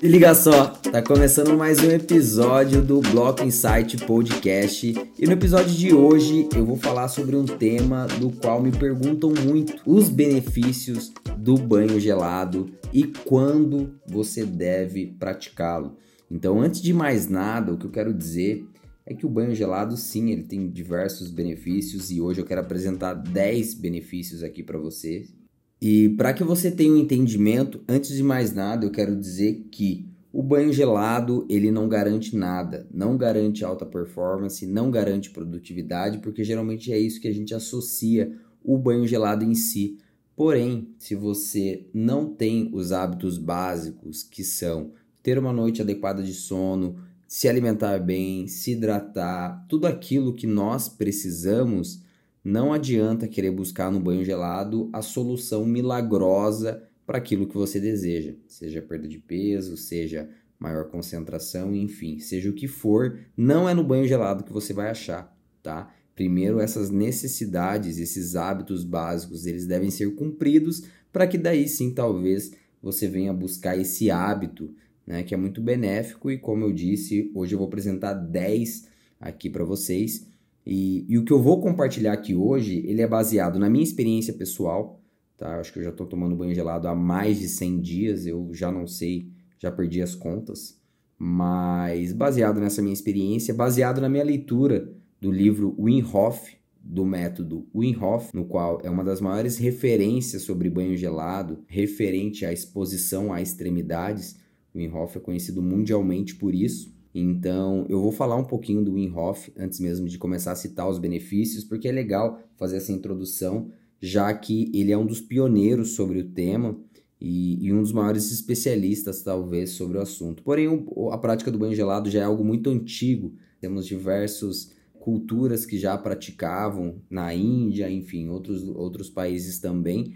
Se liga só, tá começando mais um episódio do Block Insight Podcast e no episódio de hoje eu vou falar sobre um tema do qual me perguntam muito: os benefícios do banho gelado e quando você deve praticá-lo. Então, antes de mais nada, o que eu quero dizer é que o banho gelado, sim, ele tem diversos benefícios e hoje eu quero apresentar 10 benefícios aqui para você. E para que você tenha um entendimento, antes de mais nada, eu quero dizer que o banho gelado, ele não garante nada, não garante alta performance, não garante produtividade, porque geralmente é isso que a gente associa o banho gelado em si. Porém, se você não tem os hábitos básicos que são ter uma noite adequada de sono, se alimentar bem, se hidratar, tudo aquilo que nós precisamos, não adianta querer buscar no banho gelado a solução milagrosa para aquilo que você deseja, seja perda de peso, seja maior concentração, enfim, seja o que for, não é no banho gelado que você vai achar, tá? Primeiro, essas necessidades, esses hábitos básicos, eles devem ser cumpridos para que daí sim, talvez, você venha buscar esse hábito né, que é muito benéfico e como eu disse, hoje eu vou apresentar 10 aqui para vocês. E, e, o que eu vou compartilhar aqui hoje, ele é baseado na minha experiência pessoal, tá? Acho que eu já estou tomando banho gelado há mais de 100 dias, eu já não sei, já perdi as contas, mas baseado nessa minha experiência, baseado na minha leitura do livro Wim Hof, do método Wim Hof, no qual é uma das maiores referências sobre banho gelado, referente à exposição a extremidades, o Wim Hof é conhecido mundialmente por isso. Então, eu vou falar um pouquinho do Wim Hof antes mesmo de começar a citar os benefícios, porque é legal fazer essa introdução, já que ele é um dos pioneiros sobre o tema e, e um dos maiores especialistas, talvez, sobre o assunto. Porém, o, a prática do banho gelado já é algo muito antigo. Temos diversas culturas que já praticavam na Índia, enfim, outros, outros países também.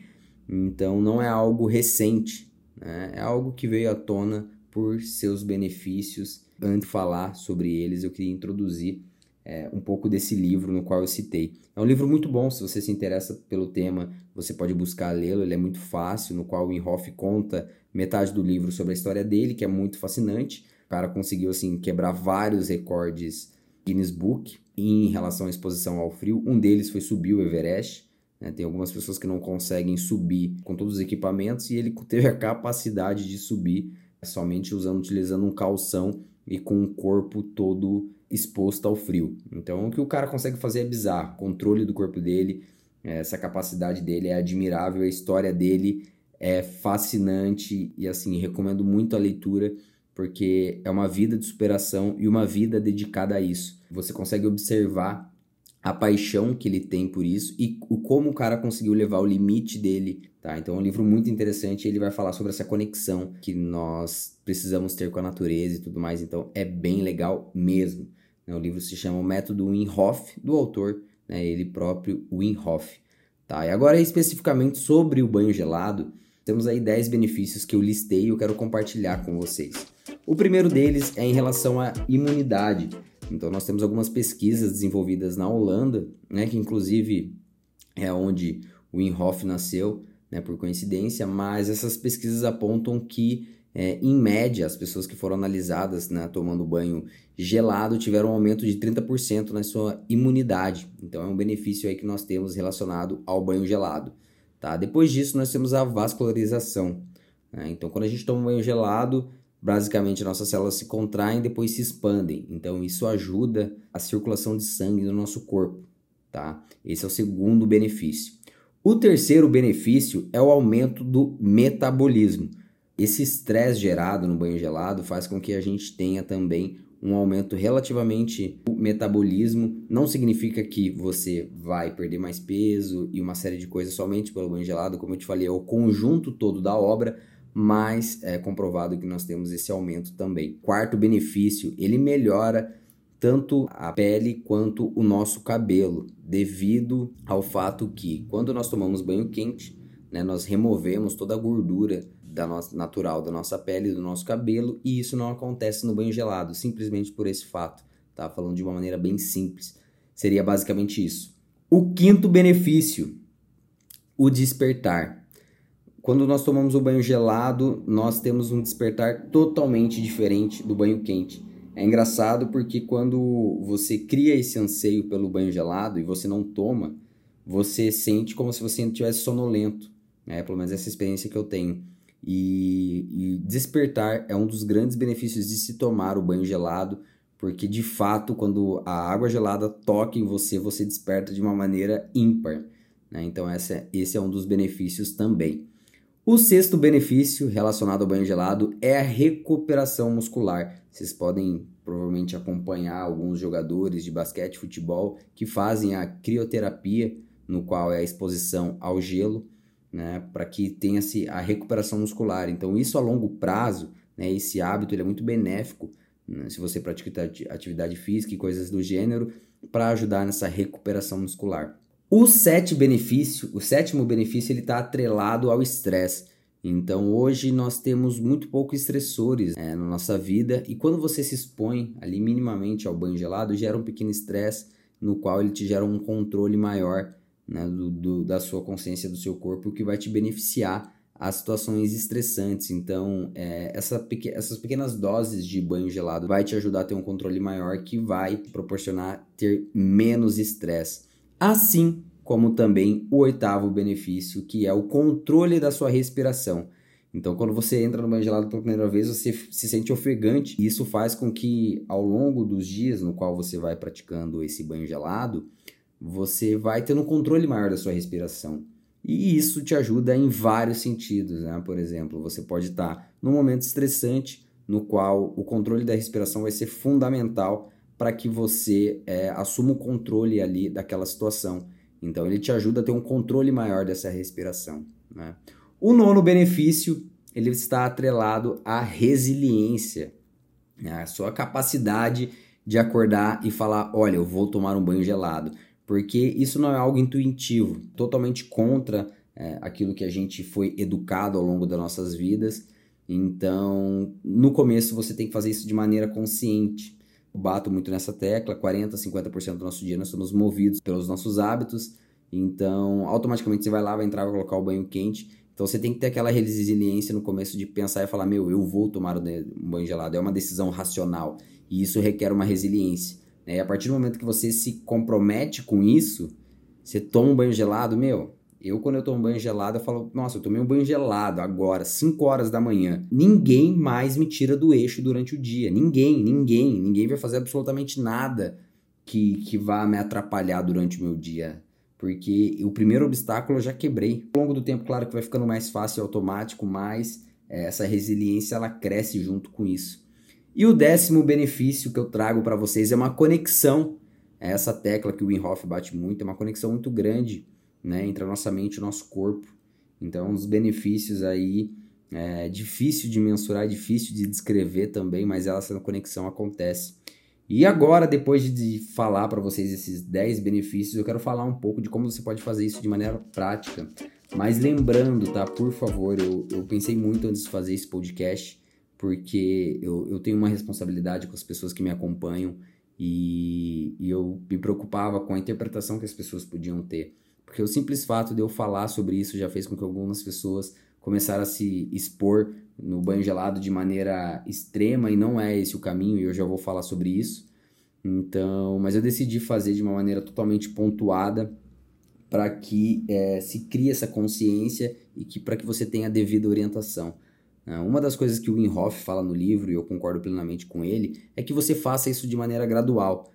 Então, não é algo recente né? É algo que veio à tona por seus benefícios. Antes de falar sobre eles, eu queria introduzir é, um pouco desse livro no qual eu citei. É um livro muito bom, se você se interessa pelo tema, você pode buscar lê-lo, ele é muito fácil, no qual o Inhofe conta metade do livro sobre a história dele, que é muito fascinante. O cara conseguiu assim quebrar vários recordes Guinness Book em relação à exposição ao frio. Um deles foi subir o Everest. Né? Tem algumas pessoas que não conseguem subir com todos os equipamentos e ele teve a capacidade de subir somente usando, utilizando um calção e com o corpo todo exposto ao frio. Então, o que o cara consegue fazer é bizarro. O controle do corpo dele, essa capacidade dele é admirável, a história dele é fascinante e assim, recomendo muito a leitura porque é uma vida de superação e uma vida dedicada a isso. Você consegue observar a paixão que ele tem por isso e o como o cara conseguiu levar o limite dele, tá? Então é um livro muito interessante, ele vai falar sobre essa conexão que nós precisamos ter com a natureza e tudo mais, então é bem legal mesmo. Né? O livro se chama O Método Wim Hof, do autor, né? ele próprio, Wim Hof. Tá? E agora especificamente sobre o banho gelado, temos aí 10 benefícios que eu listei e eu quero compartilhar com vocês. O primeiro deles é em relação à imunidade. Então nós temos algumas pesquisas desenvolvidas na Holanda, né, que inclusive é onde o Wim Hof nasceu, né, por coincidência, mas essas pesquisas apontam que é, em média, as pessoas que foram analisadas né, tomando banho gelado tiveram um aumento de 30% na sua imunidade. Então é um benefício aí que nós temos relacionado ao banho gelado. Tá? Depois disso, nós temos a vascularização. Né? Então, quando a gente toma um banho gelado, basicamente nossas células se contraem e depois se expandem. Então isso ajuda a circulação de sangue no nosso corpo, tá? Esse é o segundo benefício. O terceiro benefício é o aumento do metabolismo. Esse estresse gerado no banho gelado faz com que a gente tenha também um aumento relativamente do metabolismo. Não significa que você vai perder mais peso e uma série de coisas somente pelo banho gelado, como eu te falei, é o conjunto todo da obra, mas é comprovado que nós temos esse aumento também. Quarto benefício, ele melhora tanto a pele quanto o nosso cabelo, devido ao fato que quando nós tomamos banho quente, né, nós removemos toda a gordura da nossa, natural da nossa pele e do nosso cabelo, e isso não acontece no banho gelado, simplesmente por esse fato. Tá falando de uma maneira bem simples. Seria basicamente isso. O quinto benefício, o despertar quando nós tomamos o banho gelado, nós temos um despertar totalmente diferente do banho quente. É engraçado porque quando você cria esse anseio pelo banho gelado e você não toma, você sente como se você estivesse sonolento. É, pelo menos essa experiência que eu tenho. E, e, despertar é um dos grandes benefícios de se tomar o banho gelado, porque de fato, quando a água gelada toca em você, você desperta de uma maneira ímpar. Né? Então, essa, esse é um dos benefícios também. O sexto benefício relacionado ao banho gelado é a recuperação muscular. Vocês podem provavelmente acompanhar alguns jogadores de basquete futebol que fazem a crioterapia, no qual é a exposição ao gelo né, para que tenha-se a recuperação muscular. Então, isso a longo prazo, né, esse hábito é muito benéfico né, se você pratica atividade física e coisas do gênero, para ajudar nessa recuperação muscular. O, sete benefício, o sétimo benefício ele está atrelado ao estresse. Então hoje nós temos muito poucos estressores é, na nossa vida e quando você se expõe ali minimamente ao banho gelado gera um pequeno estresse no qual ele te gera um controle maior né, do, do, da sua consciência, do seu corpo, o que vai te beneficiar as situações estressantes. Então, é, essa, essas pequenas doses de banho gelado vai te ajudar a ter um controle maior que vai proporcionar ter menos estresse. Assim como também o oitavo benefício, que é o controle da sua respiração. Então, quando você entra no banho gelado pela primeira vez, você se sente ofegante. E isso faz com que, ao longo dos dias no qual você vai praticando esse banho gelado, você vai tendo um controle maior da sua respiração. E isso te ajuda em vários sentidos, né? Por exemplo, você pode estar num momento estressante no qual o controle da respiração vai ser fundamental para que você é, assuma o controle ali daquela situação. Então, ele te ajuda a ter um controle maior dessa respiração. Né? O nono benefício ele está atrelado à resiliência, né? a sua capacidade de acordar e falar, olha, eu vou tomar um banho gelado porque isso não é algo intuitivo, totalmente contra é, aquilo que a gente foi educado ao longo das nossas vidas. Então, no começo você tem que fazer isso de maneira consciente. Bato muito nessa tecla, 40, 50% do nosso dia nós somos movidos pelos nossos hábitos. Então, automaticamente você vai lá, vai entrar, vai colocar o banho quente. Então, você tem que ter aquela resiliência no começo de pensar e falar: Meu, eu vou tomar um banho gelado. É uma decisão racional. E isso requer uma resiliência. Né? E a partir do momento que você se compromete com isso, você toma um banho gelado, meu. Eu, quando eu tomo banho gelado, eu falo, nossa, eu tomei um banho gelado agora, 5 horas da manhã. Ninguém mais me tira do eixo durante o dia. Ninguém, ninguém. Ninguém vai fazer absolutamente nada que, que vá me atrapalhar durante o meu dia. Porque o primeiro obstáculo eu já quebrei. Ao longo do tempo, claro que vai ficando mais fácil e automático, mas é, essa resiliência ela cresce junto com isso. E o décimo benefício que eu trago para vocês é uma conexão. É essa tecla que o Wim Hof bate muito, é uma conexão muito grande né, entre a nossa mente e o nosso corpo. Então, os benefícios aí é difícil de mensurar, difícil de descrever também, mas essa conexão acontece. E agora, depois de falar para vocês esses 10 benefícios, eu quero falar um pouco de como você pode fazer isso de maneira prática. Mas lembrando, tá? Por favor, eu, eu pensei muito antes de fazer esse podcast porque eu, eu tenho uma responsabilidade com as pessoas que me acompanham e, e eu me preocupava com a interpretação que as pessoas podiam ter. Porque o simples fato de eu falar sobre isso já fez com que algumas pessoas começaram a se expor no banho gelado de maneira extrema e não é esse o caminho e eu já vou falar sobre isso. Então, mas eu decidi fazer de uma maneira totalmente pontuada para que é, se crie essa consciência e que para que você tenha a devida orientação. Ah, uma das coisas que o Wim Hof fala no livro, e eu concordo plenamente com ele, é que você faça isso de maneira gradual.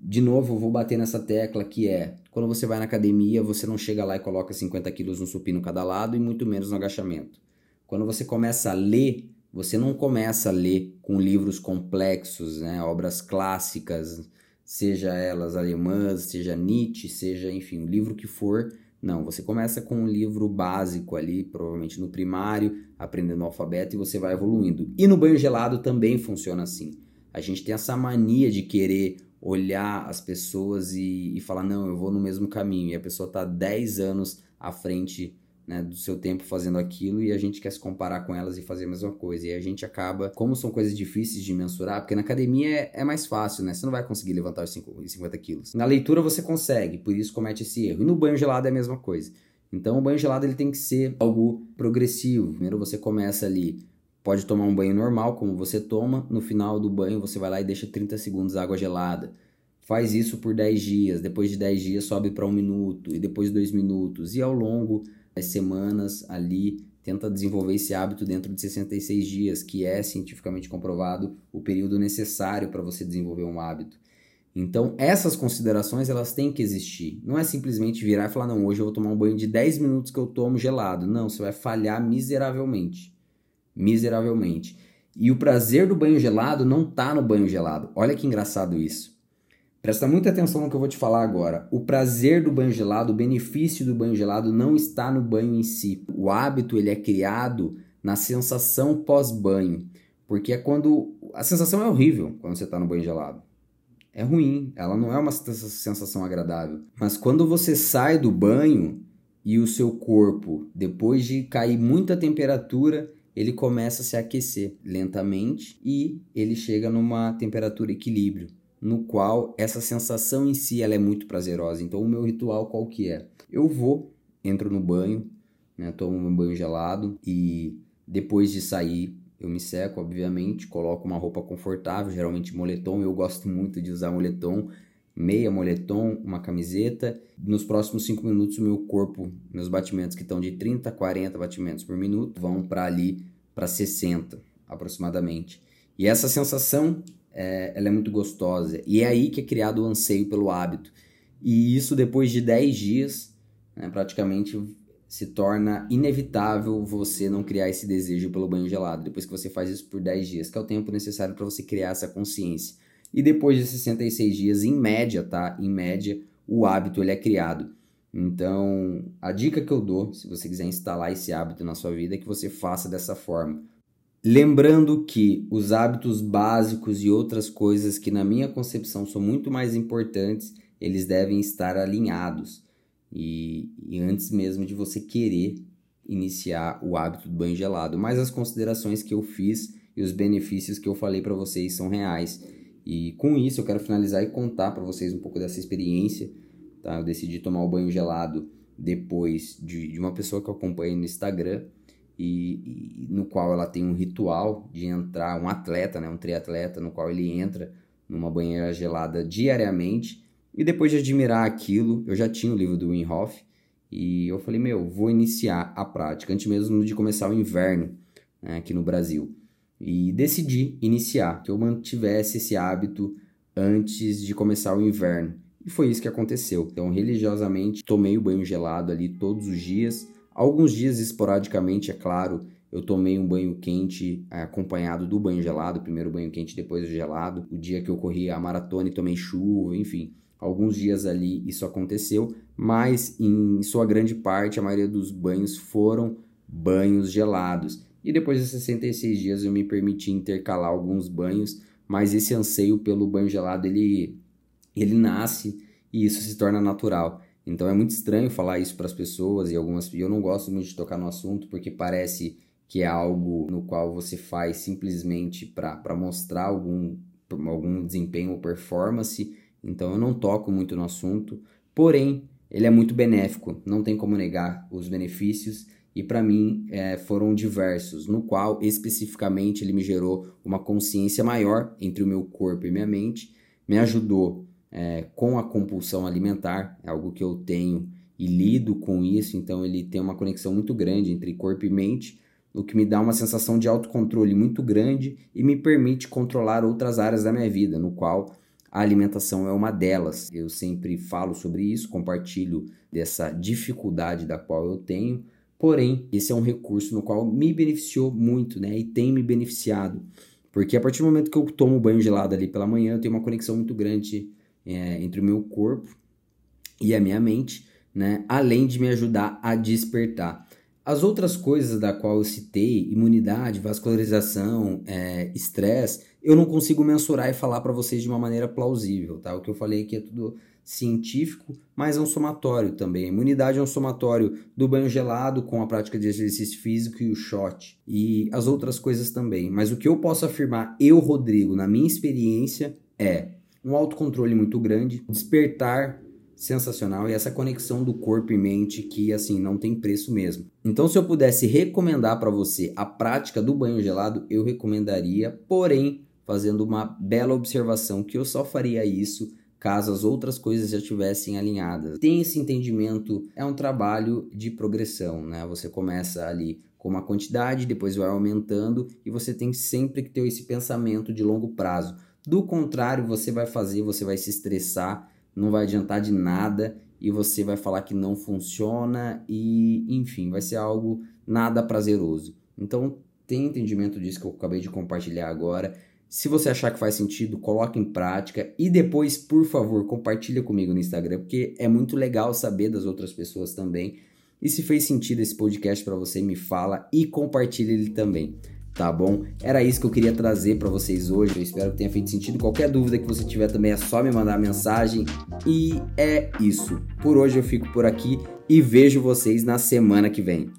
De novo, eu vou bater nessa tecla que é, quando você vai na academia, você não chega lá e coloca 50 quilos no supino cada lado e muito menos no agachamento. Quando você começa a ler, você não começa a ler com livros complexos, né, obras clássicas, seja elas alemãs, seja Nietzsche, seja, enfim, o livro que for, não, você começa com um livro básico ali, provavelmente no primário, aprendendo o alfabeto e você vai evoluindo. E no banho gelado também funciona assim. A gente tem essa mania de querer olhar as pessoas e, e falar, não, eu vou no mesmo caminho. E a pessoa está 10 anos à frente né, do seu tempo fazendo aquilo e a gente quer se comparar com elas e fazer a mesma coisa. E a gente acaba, como são coisas difíceis de mensurar, porque na academia é, é mais fácil, né? Você não vai conseguir levantar os 50 quilos. Na leitura você consegue, por isso comete esse erro. E no banho gelado é a mesma coisa. Então o banho gelado ele tem que ser algo progressivo. Primeiro você começa ali, pode tomar um banho normal, como você toma, no final do banho você vai lá e deixa 30 segundos água gelada. Faz isso por 10 dias, depois de 10 dias sobe para um minuto, e depois dois minutos, e ao longo das semanas ali tenta desenvolver esse hábito dentro de 66 dias, que é cientificamente comprovado o período necessário para você desenvolver um hábito. Então, essas considerações elas têm que existir. Não é simplesmente virar e falar, não, hoje eu vou tomar um banho de 10 minutos que eu tomo gelado. Não, você vai falhar miseravelmente. Miseravelmente. E o prazer do banho gelado não está no banho gelado. Olha que engraçado isso. Presta muita atenção no que eu vou te falar agora. O prazer do banho gelado, o benefício do banho gelado não está no banho em si. O hábito ele é criado na sensação pós-banho, porque é quando a sensação é horrível quando você está no banho gelado é ruim, ela não é uma sensação agradável. Mas quando você sai do banho e o seu corpo, depois de cair muita temperatura, ele começa a se aquecer lentamente e ele chega numa temperatura equilíbrio, no qual essa sensação em si ela é muito prazerosa. Então o meu ritual qual que é? Eu vou, entro no banho, né, tomo um banho gelado e depois de sair eu me seco, obviamente, coloco uma roupa confortável, geralmente moletom. Eu gosto muito de usar moletom, meia moletom, uma camiseta. Nos próximos 5 minutos, o meu corpo, meus batimentos que estão de 30 a 40 batimentos por minuto, vão para ali para 60 aproximadamente. E essa sensação é, ela é muito gostosa. E é aí que é criado o anseio pelo hábito. E isso depois de 10 dias, né, praticamente se torna inevitável você não criar esse desejo pelo banho gelado, depois que você faz isso por 10 dias, que é o tempo necessário para você criar essa consciência. E depois de 66 dias, em média, tá? Em média, o hábito ele é criado. Então, a dica que eu dou, se você quiser instalar esse hábito na sua vida, é que você faça dessa forma. Lembrando que os hábitos básicos e outras coisas que, na minha concepção, são muito mais importantes, eles devem estar alinhados. E, e antes mesmo de você querer iniciar o hábito do banho gelado. Mas as considerações que eu fiz e os benefícios que eu falei para vocês são reais. E com isso eu quero finalizar e contar para vocês um pouco dessa experiência. Tá? Eu decidi tomar o banho gelado depois de, de uma pessoa que eu acompanho no Instagram e, e, no qual ela tem um ritual de entrar, um atleta, né, um triatleta, no qual ele entra numa banheira gelada diariamente e depois de admirar aquilo, eu já tinha o livro do Wim Hof e eu falei, meu, vou iniciar a prática antes mesmo de começar o inverno né, aqui no Brasil. E decidi iniciar, que eu mantivesse esse hábito antes de começar o inverno. E foi isso que aconteceu. Então, religiosamente, tomei o banho gelado ali todos os dias. Alguns dias, esporadicamente, é claro, eu tomei um banho quente acompanhado do banho gelado, primeiro banho quente, depois o gelado. O dia que eu corri a maratona e tomei chuva, enfim. Alguns dias ali isso aconteceu, mas em sua grande parte a maioria dos banhos foram banhos gelados. E depois de 66 dias eu me permiti intercalar alguns banhos, mas esse anseio pelo banho gelado ele ele nasce e isso se torna natural. Então é muito estranho falar isso para as pessoas e algumas eu não gosto muito de tocar no assunto porque parece que é algo no qual você faz simplesmente para mostrar algum, algum desempenho ou performance. Então eu não toco muito no assunto, porém ele é muito benéfico, não tem como negar os benefícios e para mim é, foram diversos, no qual especificamente ele me gerou uma consciência maior entre o meu corpo e minha mente, me ajudou é, com a compulsão alimentar, é algo que eu tenho e lido com isso, então ele tem uma conexão muito grande entre corpo e mente, o que me dá uma sensação de autocontrole muito grande e me permite controlar outras áreas da minha vida, no qual a alimentação é uma delas. Eu sempre falo sobre isso, compartilho dessa dificuldade da qual eu tenho, porém, esse é um recurso no qual me beneficiou muito, né? E tem me beneficiado. Porque a partir do momento que eu tomo banho gelado ali pela manhã, eu tenho uma conexão muito grande é, entre o meu corpo e a minha mente, né? Além de me ajudar a despertar. As outras coisas da qual eu citei, imunidade, vascularização, é, estresse, eu não consigo mensurar e falar para vocês de uma maneira plausível, tá? O que eu falei aqui é tudo científico, mas é um somatório também. A imunidade é um somatório do banho gelado com a prática de exercício físico e o shot e as outras coisas também. Mas o que eu posso afirmar, eu, Rodrigo, na minha experiência, é um autocontrole muito grande, despertar sensacional e essa conexão do corpo e mente que assim não tem preço mesmo. Então, se eu pudesse recomendar para você a prática do banho gelado, eu recomendaria, porém, fazendo uma bela observação que eu só faria isso caso as outras coisas já estivessem alinhadas. Tem esse entendimento, é um trabalho de progressão, né? Você começa ali com uma quantidade, depois vai aumentando e você tem sempre que ter esse pensamento de longo prazo. Do contrário, você vai fazer, você vai se estressar, não vai adiantar de nada e você vai falar que não funciona e, enfim, vai ser algo nada prazeroso. Então, tem entendimento disso que eu acabei de compartilhar agora. Se você achar que faz sentido, coloque em prática e depois, por favor, compartilha comigo no Instagram, porque é muito legal saber das outras pessoas também. E se fez sentido esse podcast para você, me fala e compartilha ele também tá bom? Era isso que eu queria trazer para vocês hoje. Eu espero que tenha feito sentido. Qualquer dúvida que você tiver também é só me mandar mensagem. E é isso. Por hoje eu fico por aqui e vejo vocês na semana que vem.